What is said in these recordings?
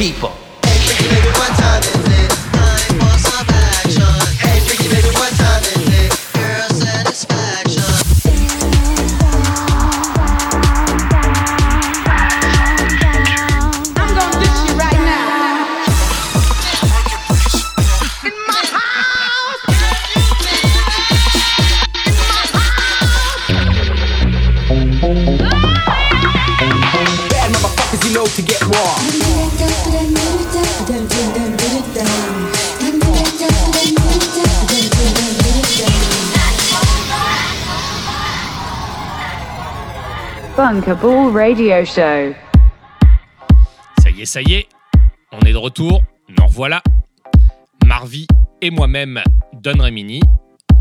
people. Radio Show. Ça y est, ça y est, on est de retour, nous revoilà. Marvi et moi-même, Don Rémini,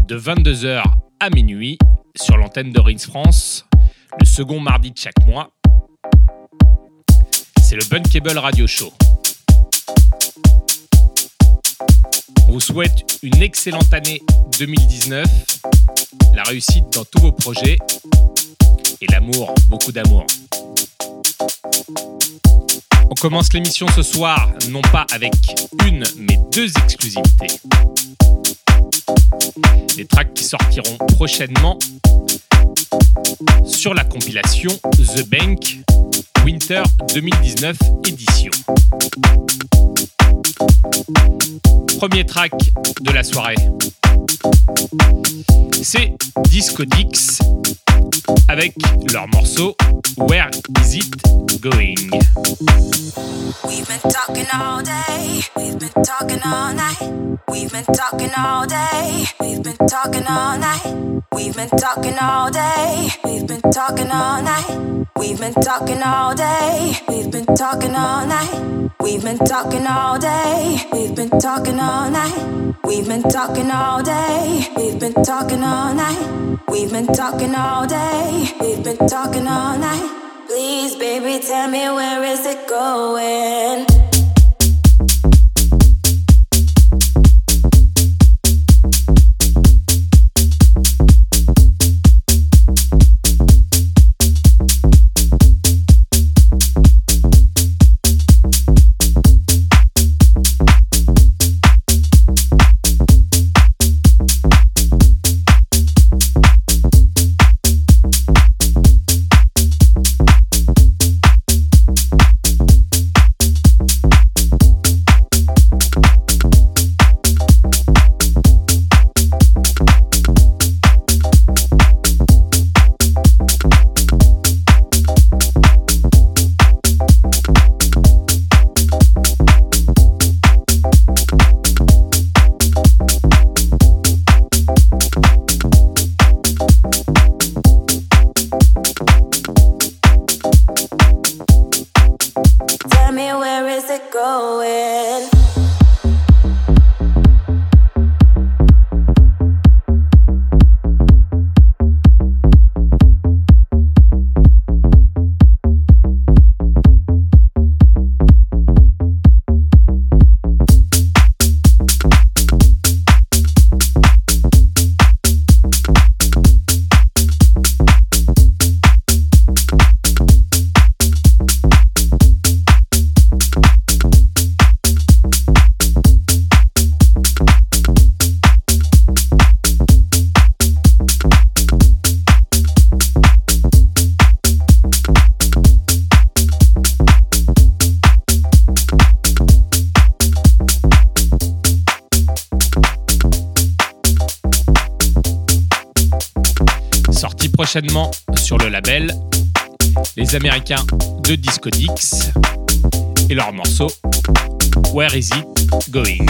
de 22h à minuit, sur l'antenne de Rins France, le second mardi de chaque mois. C'est le Bunkable Radio Show. On vous souhaite une excellente année 2019, la réussite dans tous vos projets et l'amour, beaucoup d'amour. On commence l'émission ce soir non pas avec une mais deux exclusivités. Des tracks qui sortiront prochainement sur la compilation The Bank Winter 2019 édition. Premier track de la soirée. C'est Disco Dix avec leur morceau Where Is It Going? We've been talking all day, we've been talking all night. We've been talking all day, we've been talking all night. We've been talking all day, we've been talking all night. We've been talking all day, we've been talking all night. We've been talking all day, we've been talking all night. We've been talking all day, we've been talking all night. We've been talking all day, we've been talking all night. Please, baby, tell me where is it going? Prochainement sur le label les Américains de Disco Dix et leur morceau Where Is It Going?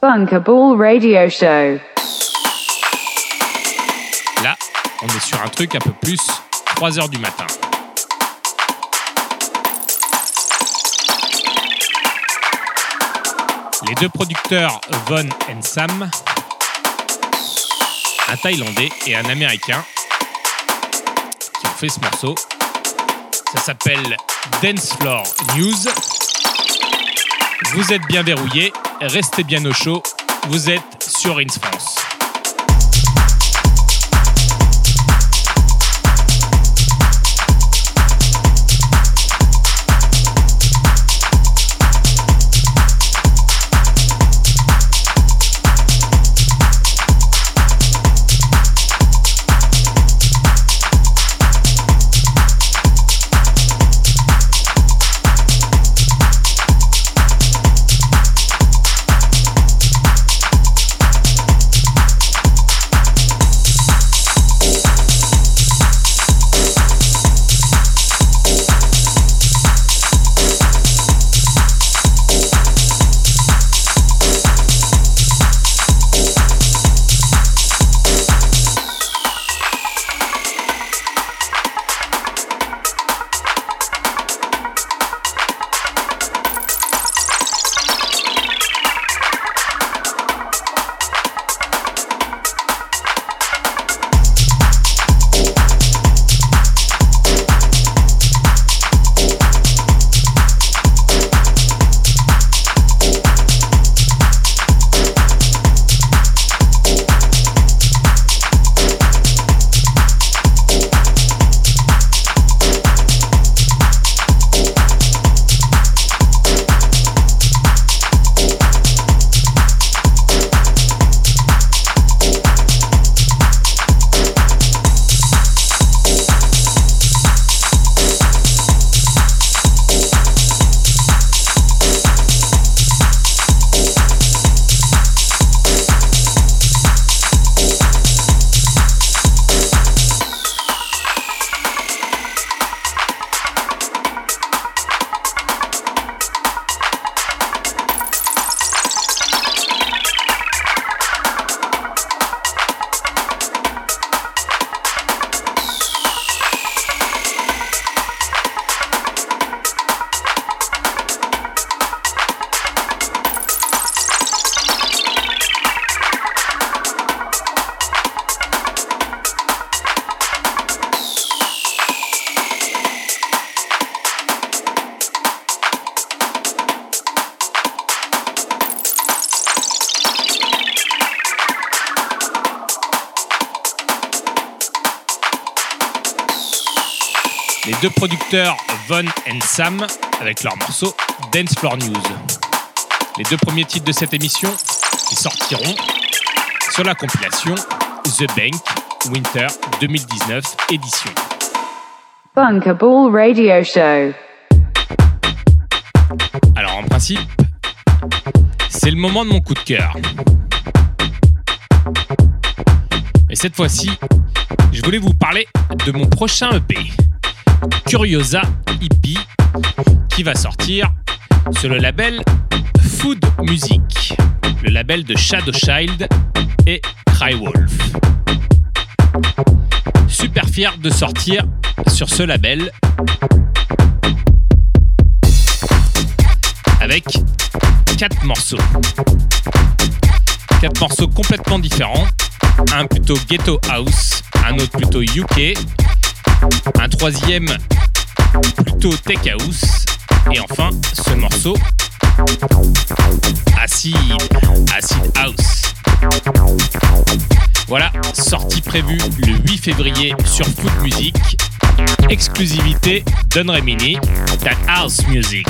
Bunkable Radio Show. Là, on est sur un truc un peu plus 3 heures du matin. Les deux producteurs Von et Sam, un Thaïlandais et un Américain, fait ce morceau. Ça s'appelle Dance Floor News. Vous êtes bien verrouillés, restez bien au chaud. Vous êtes sur Ins France. Les deux producteurs Von and Sam avec leur morceau Dance Floor News. Les deux premiers titres de cette émission qui sortiront sur la compilation The Bank Winter 2019 édition. Radio Show. Alors en principe, c'est le moment de mon coup de cœur. Et cette fois-ci, je voulais vous parler de mon prochain EP, Curiosa Hippie, qui va sortir sur le label Food Music, le label de Shadow Child et Crywolf. Super fier de sortir sur ce label avec quatre morceaux. Quatre morceaux complètement différents. Un plutôt ghetto house, un autre plutôt UK, un troisième plutôt tech house, et enfin ce morceau acid, acid house. Voilà, sortie prévue le 8 février sur Food Music. Exclusivité Don Remini, house music.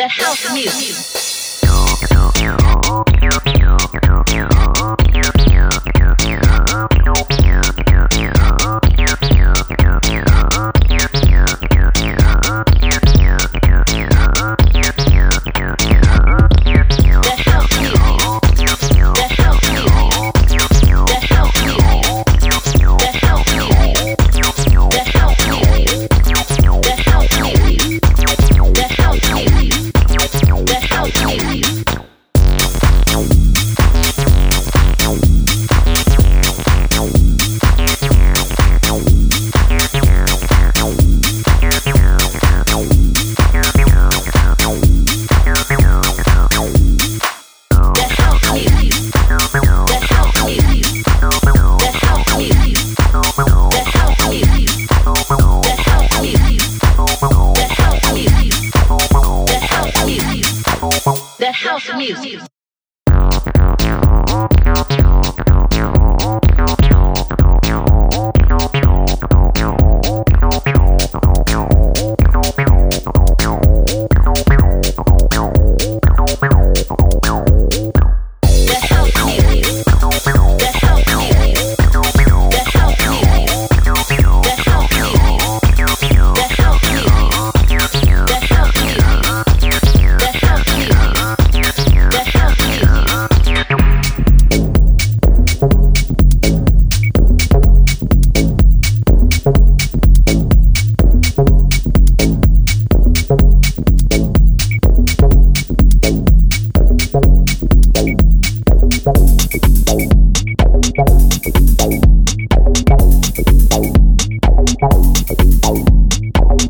The house music.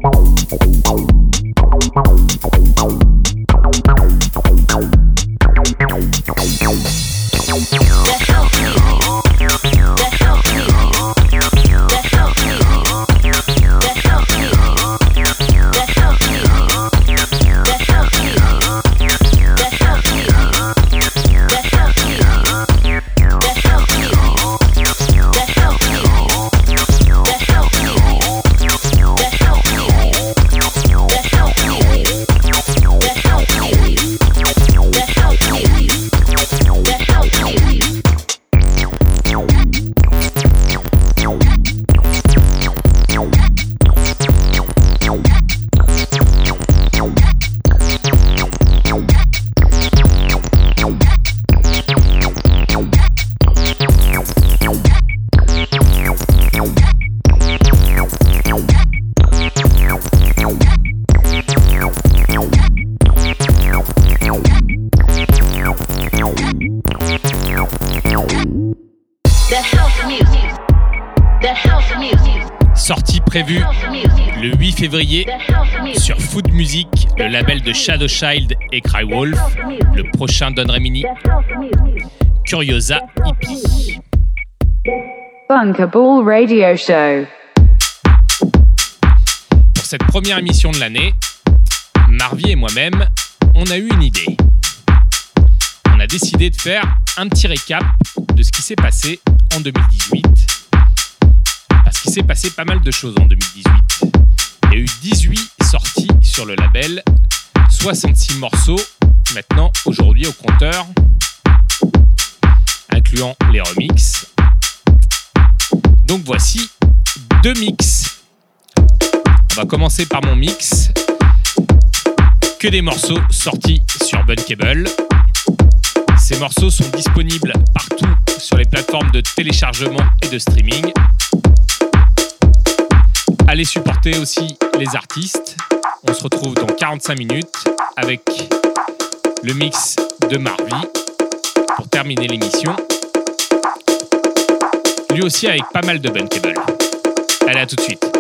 Bye. Février sur Food Music, le label de Shadow Child et Crywolf, le prochain Don Remini, Curiosa Hippie. Radio Show. Pour cette première émission de l'année, Marvie et moi-même, on a eu une idée. On a décidé de faire un petit récap de ce qui s'est passé en 2018. Parce qu'il s'est passé pas mal de choses en 2018. Il y a eu 18 sorties sur le label, 66 morceaux maintenant aujourd'hui au compteur, incluant les remixes. Donc voici deux mix. On va commencer par mon mix. Que des morceaux sortis sur Bunkable. Ces morceaux sont disponibles partout sur les plateformes de téléchargement et de streaming. Allez supporter aussi les artistes. On se retrouve dans 45 minutes avec le mix de Marvie pour terminer l'émission. Lui aussi avec pas mal de Bunkable. Allez, à tout de suite.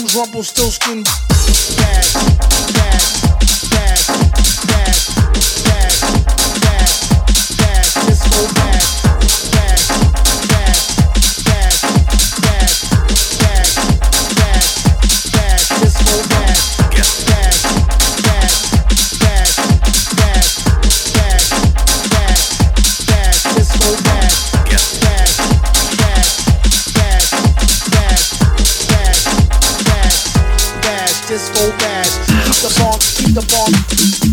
M's rumble still skin. Bad, bad. the bomb,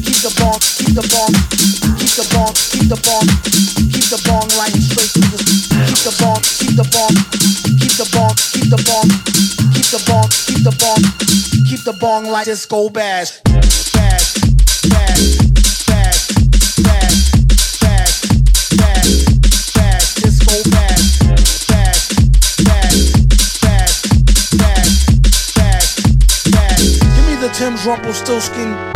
keep the bomb, keep the bomb, keep the bomb, keep the bomb, keep the bomb line straight to the keep the bomb, keep the bomb, keep the bomb, keep the bomb, keep the bomb, keep the bomb, keep the bomb line disco bash, bash, bash. Tim's rumple still skin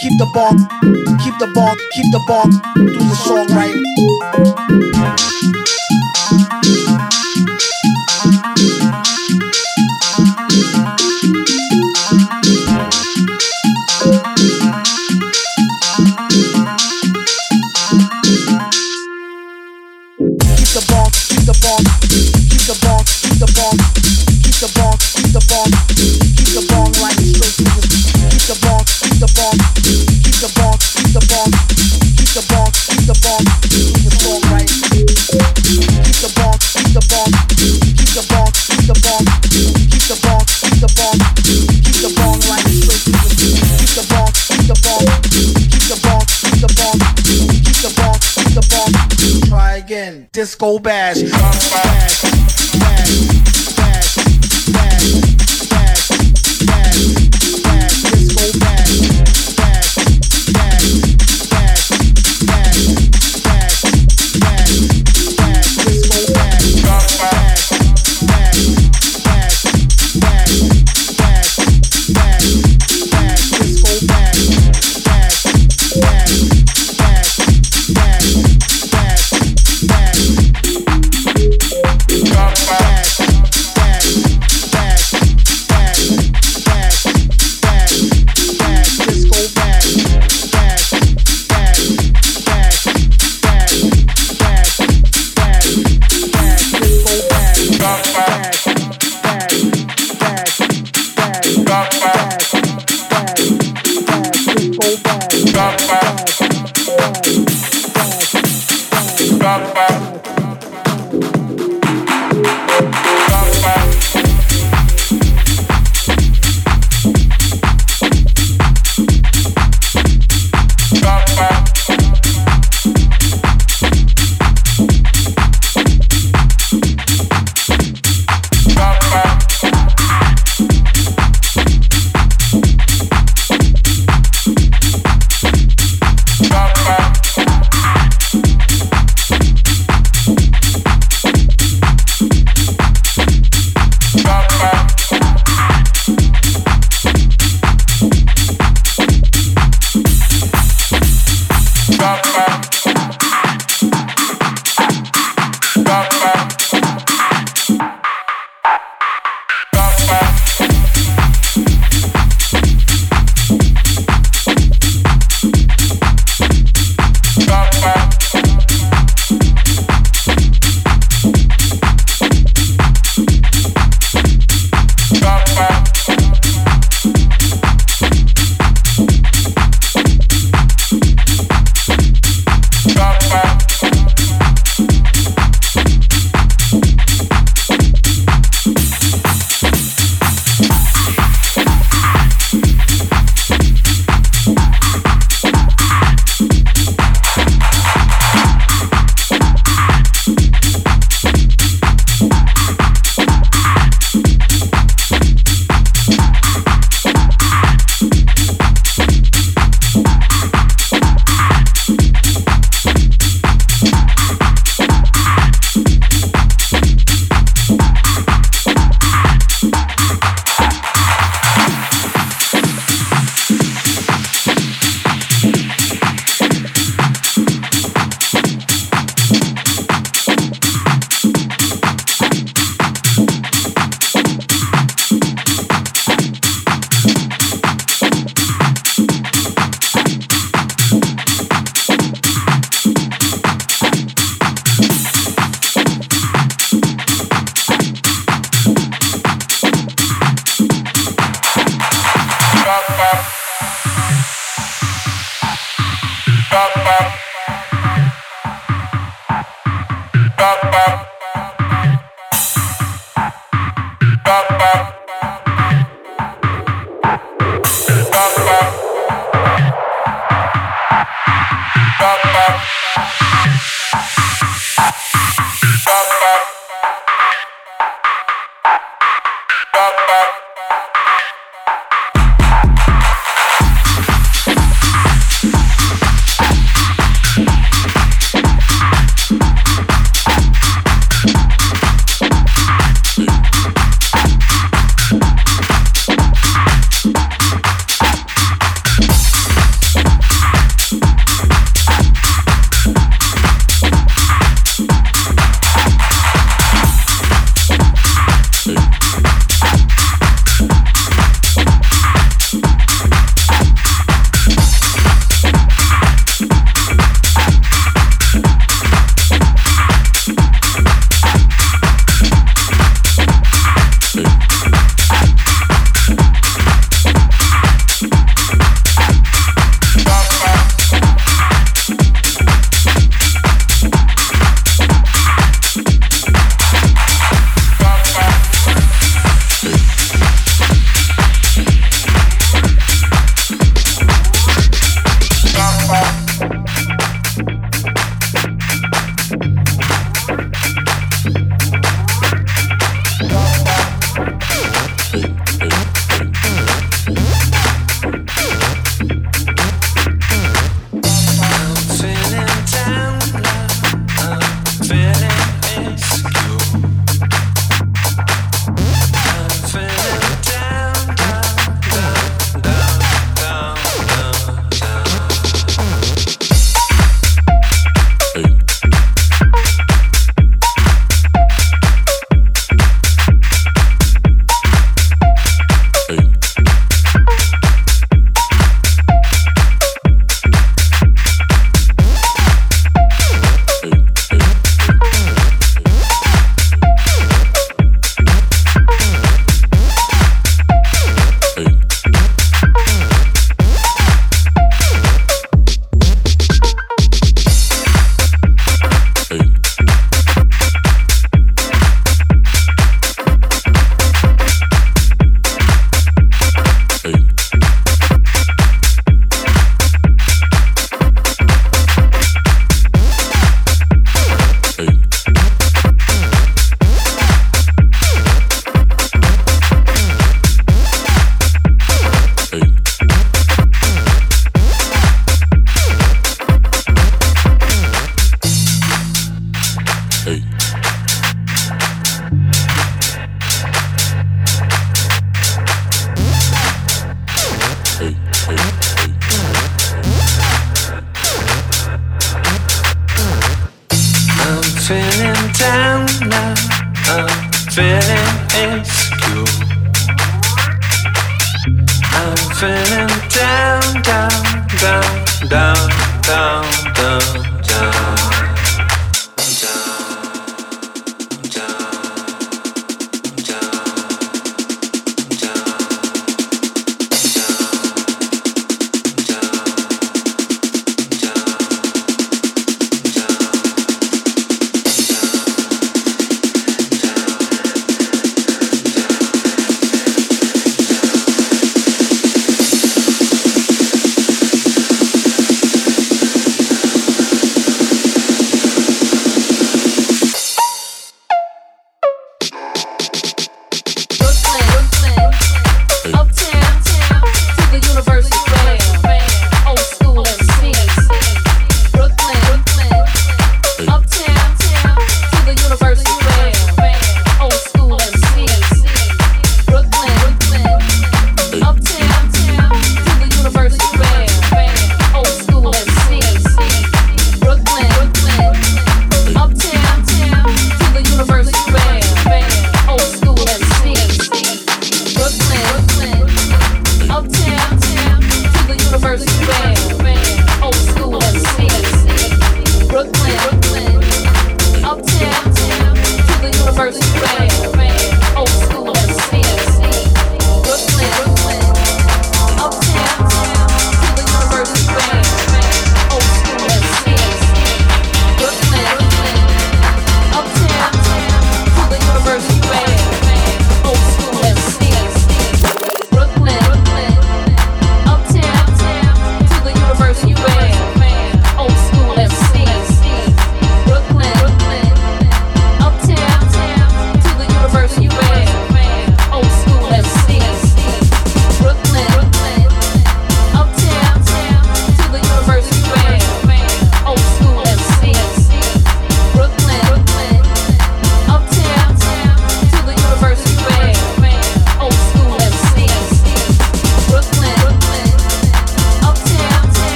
keep the ball, keep the ball, keep the ball, do the song. disco bash.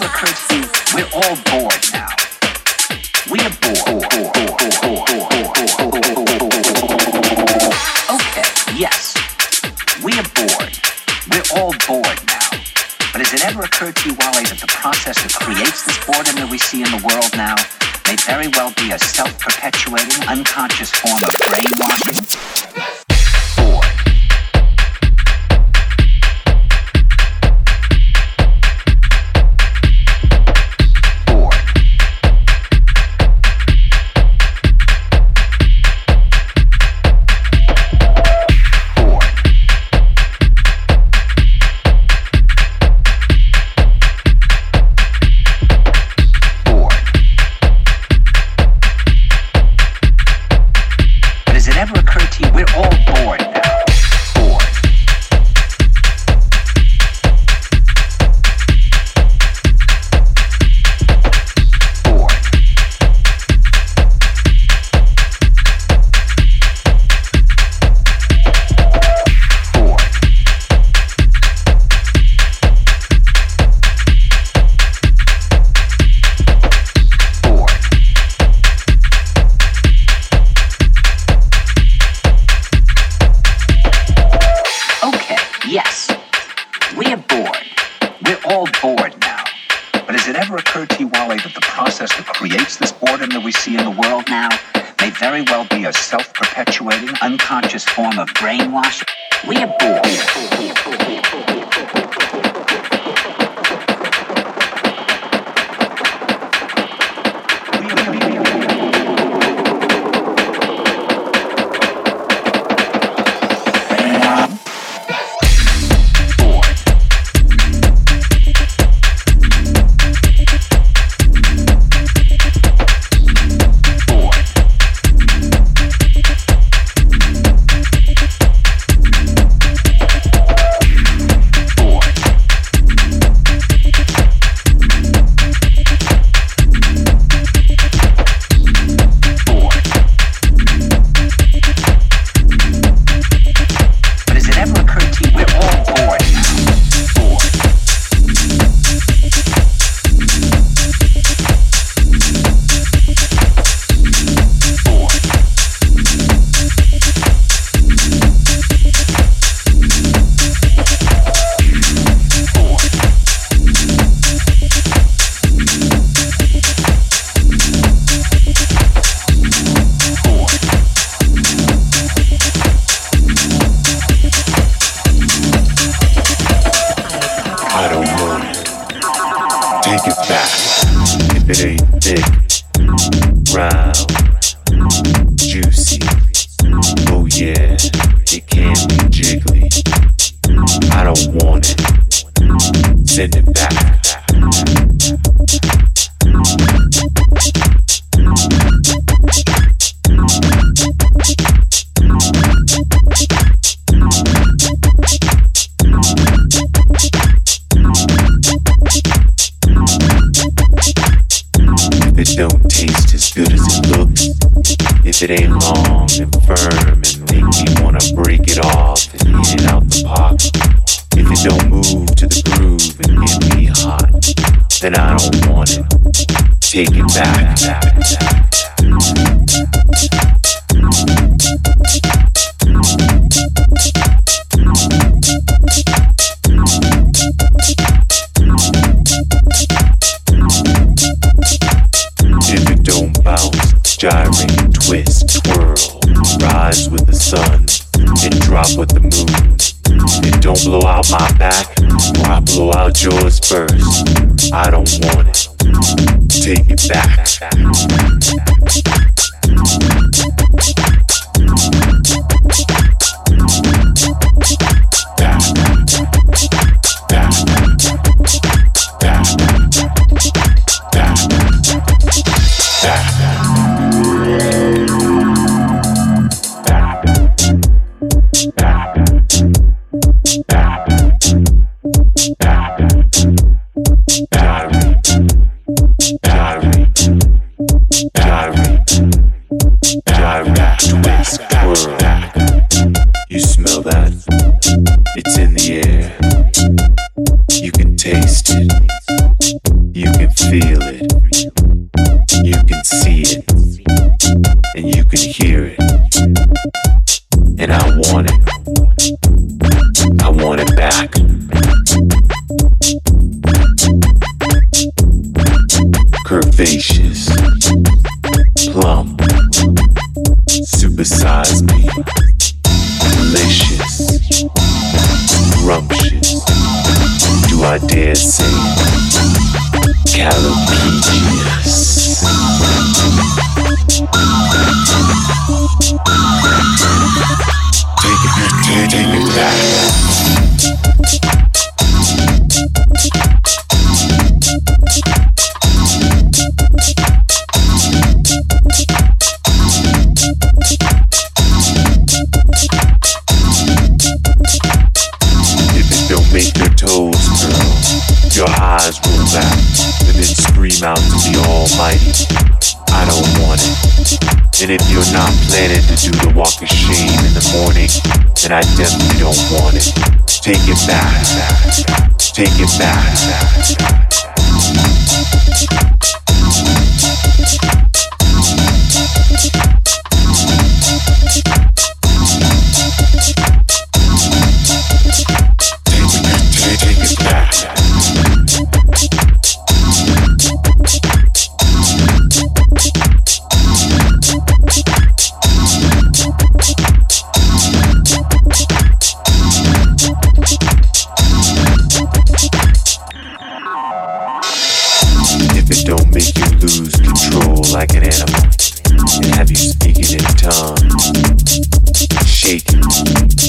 We're all bored now. We are bored. Okay, yes, we are bored. We're all bored now. But has it ever occurred to you, Wale, that the process that creates this boredom that we see in the world now may very well be a self-perpetuating, unconscious form of brainwashing? If it ain't long and firm and make me wanna break it off and eat it out the pot, if it don't move to the groove and get me hot, then I don't want it. Take it back. If it don't bounce, twist, twirl, rise with the sun, and drop with the moon. It don't blow out my back, or I blow out yours first. I don't want it. Take it. Back. You smell that? It's in the air. You can taste it. You can feel it. You can see it. And you can hear it. And I want it. I want it back. Curvaceous. Plump besides me. Delicious, rumptious, do I dare say, calopegious. Take it, take it back. Make your toes curl, your eyes roll back, and then scream out to the Almighty. I don't want it. And if you're not planning to do the walk of shame in the morning, then I definitely don't want it. Take it back, take it back.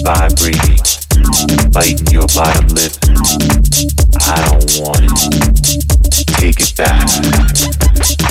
Vibrating, breathing, biting your bottom lip. I don't want it. Take it back.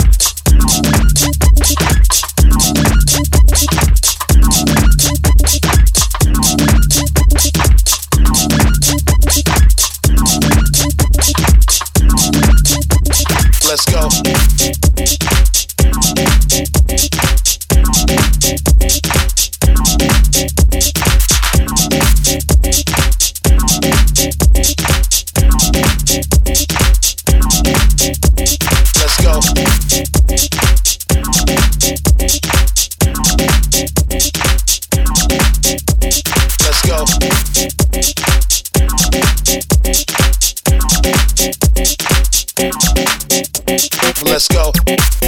Let's go.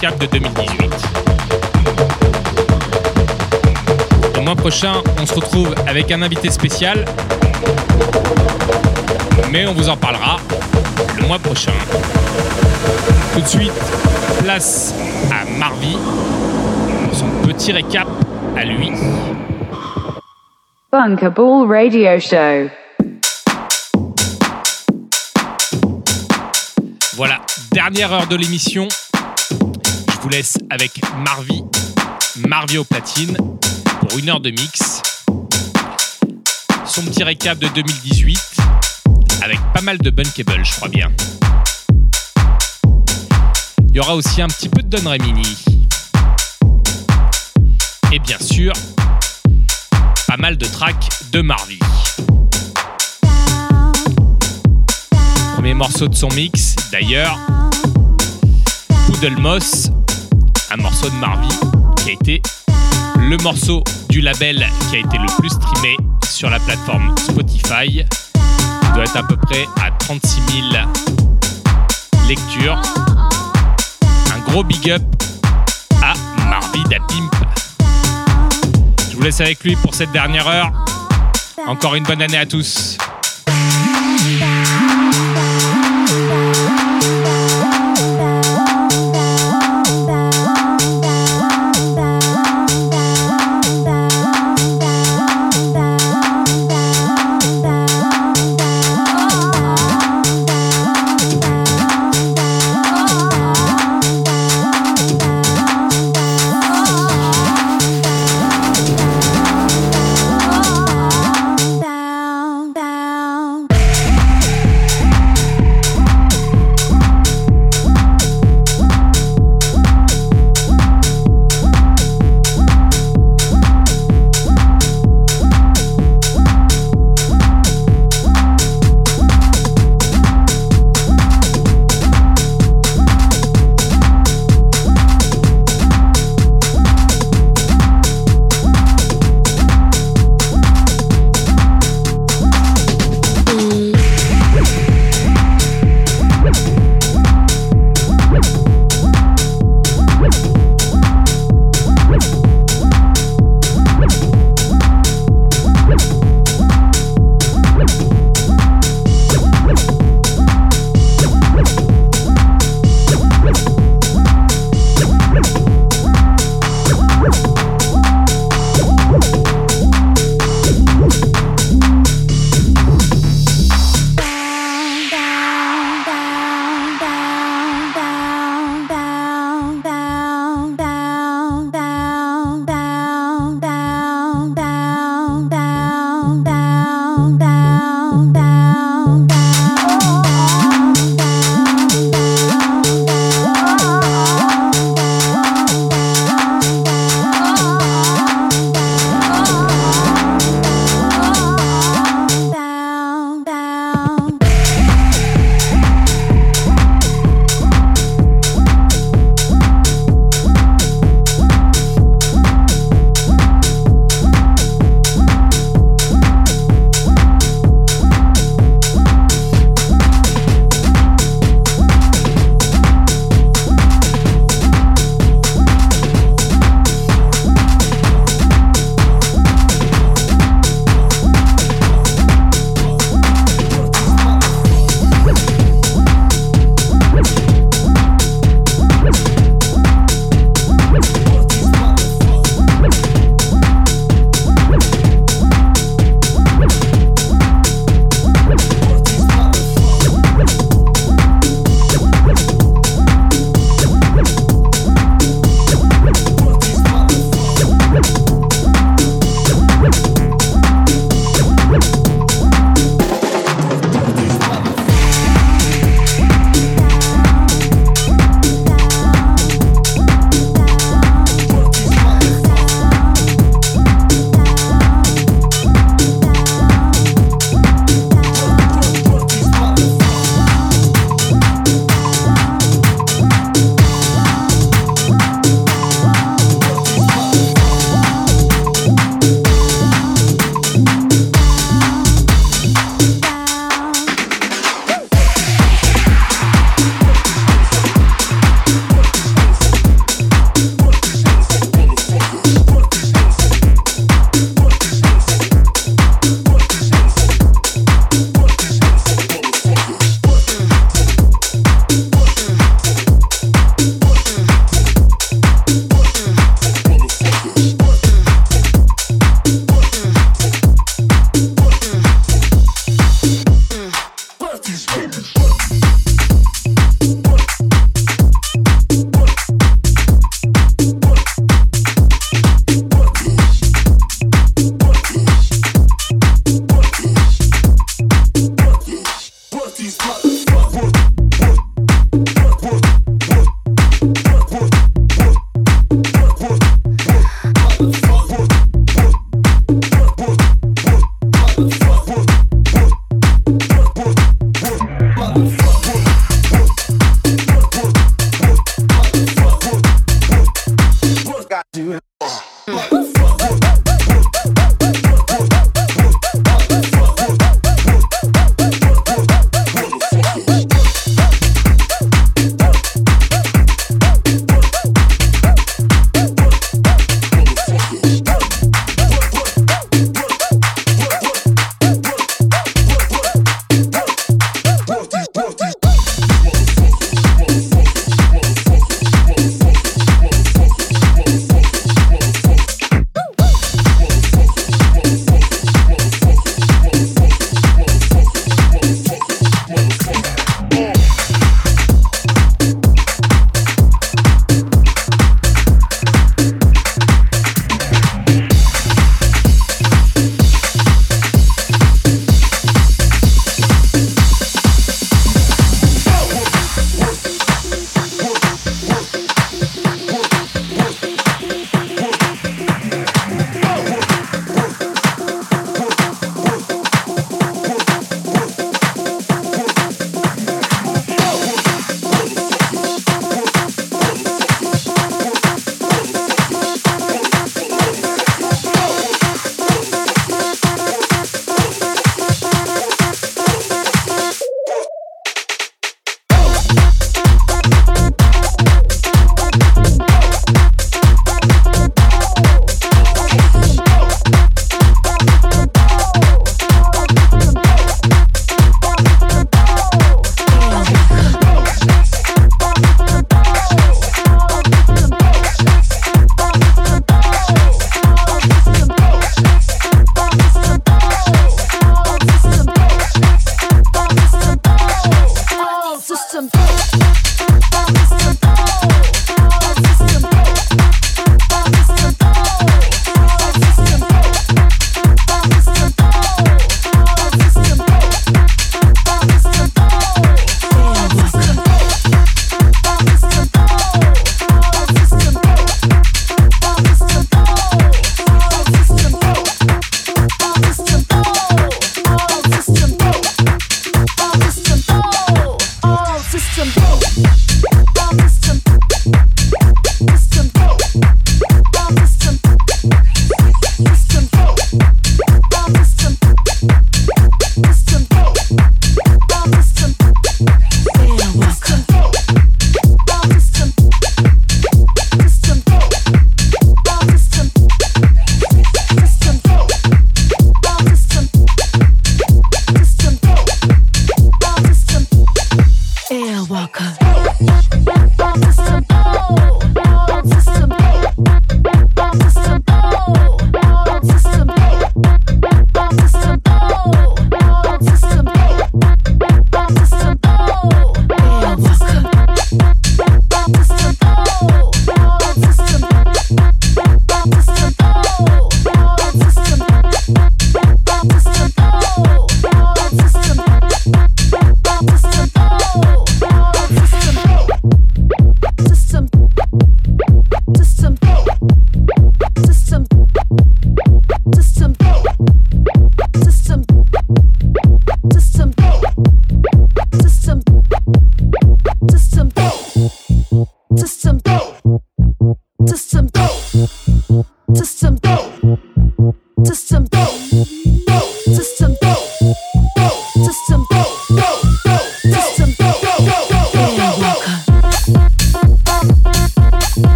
De 2018. Le mois prochain, on se retrouve avec un invité spécial. Mais on vous en parlera le mois prochain. Tout de suite, place à Marvy pour son petit récap à lui. Bunker Ball Radio Show. Voilà, dernière heure de l'émission. Vous laisse avec Marvy, Marvy au platine, pour une heure de mix. Son petit récap de 2018, avec pas mal de Bunkable, je crois bien. Il y aura aussi un petit peu de Don Remini. Et bien sûr, pas mal de tracks de Marvy. Premier morceau de son mix, d'ailleurs, Poodle Moss, un morceau de Marvy qui a été le morceau du label qui a été le plus streamé sur la plateforme Spotify. Il doit être à peu près à 36 000 lectures. Un gros big up à Marvy da Pimp. Je vous laisse avec lui pour cette dernière heure. Encore une bonne année à tous.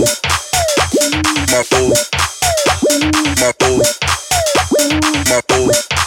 my boy, my boy, my boy, my boy.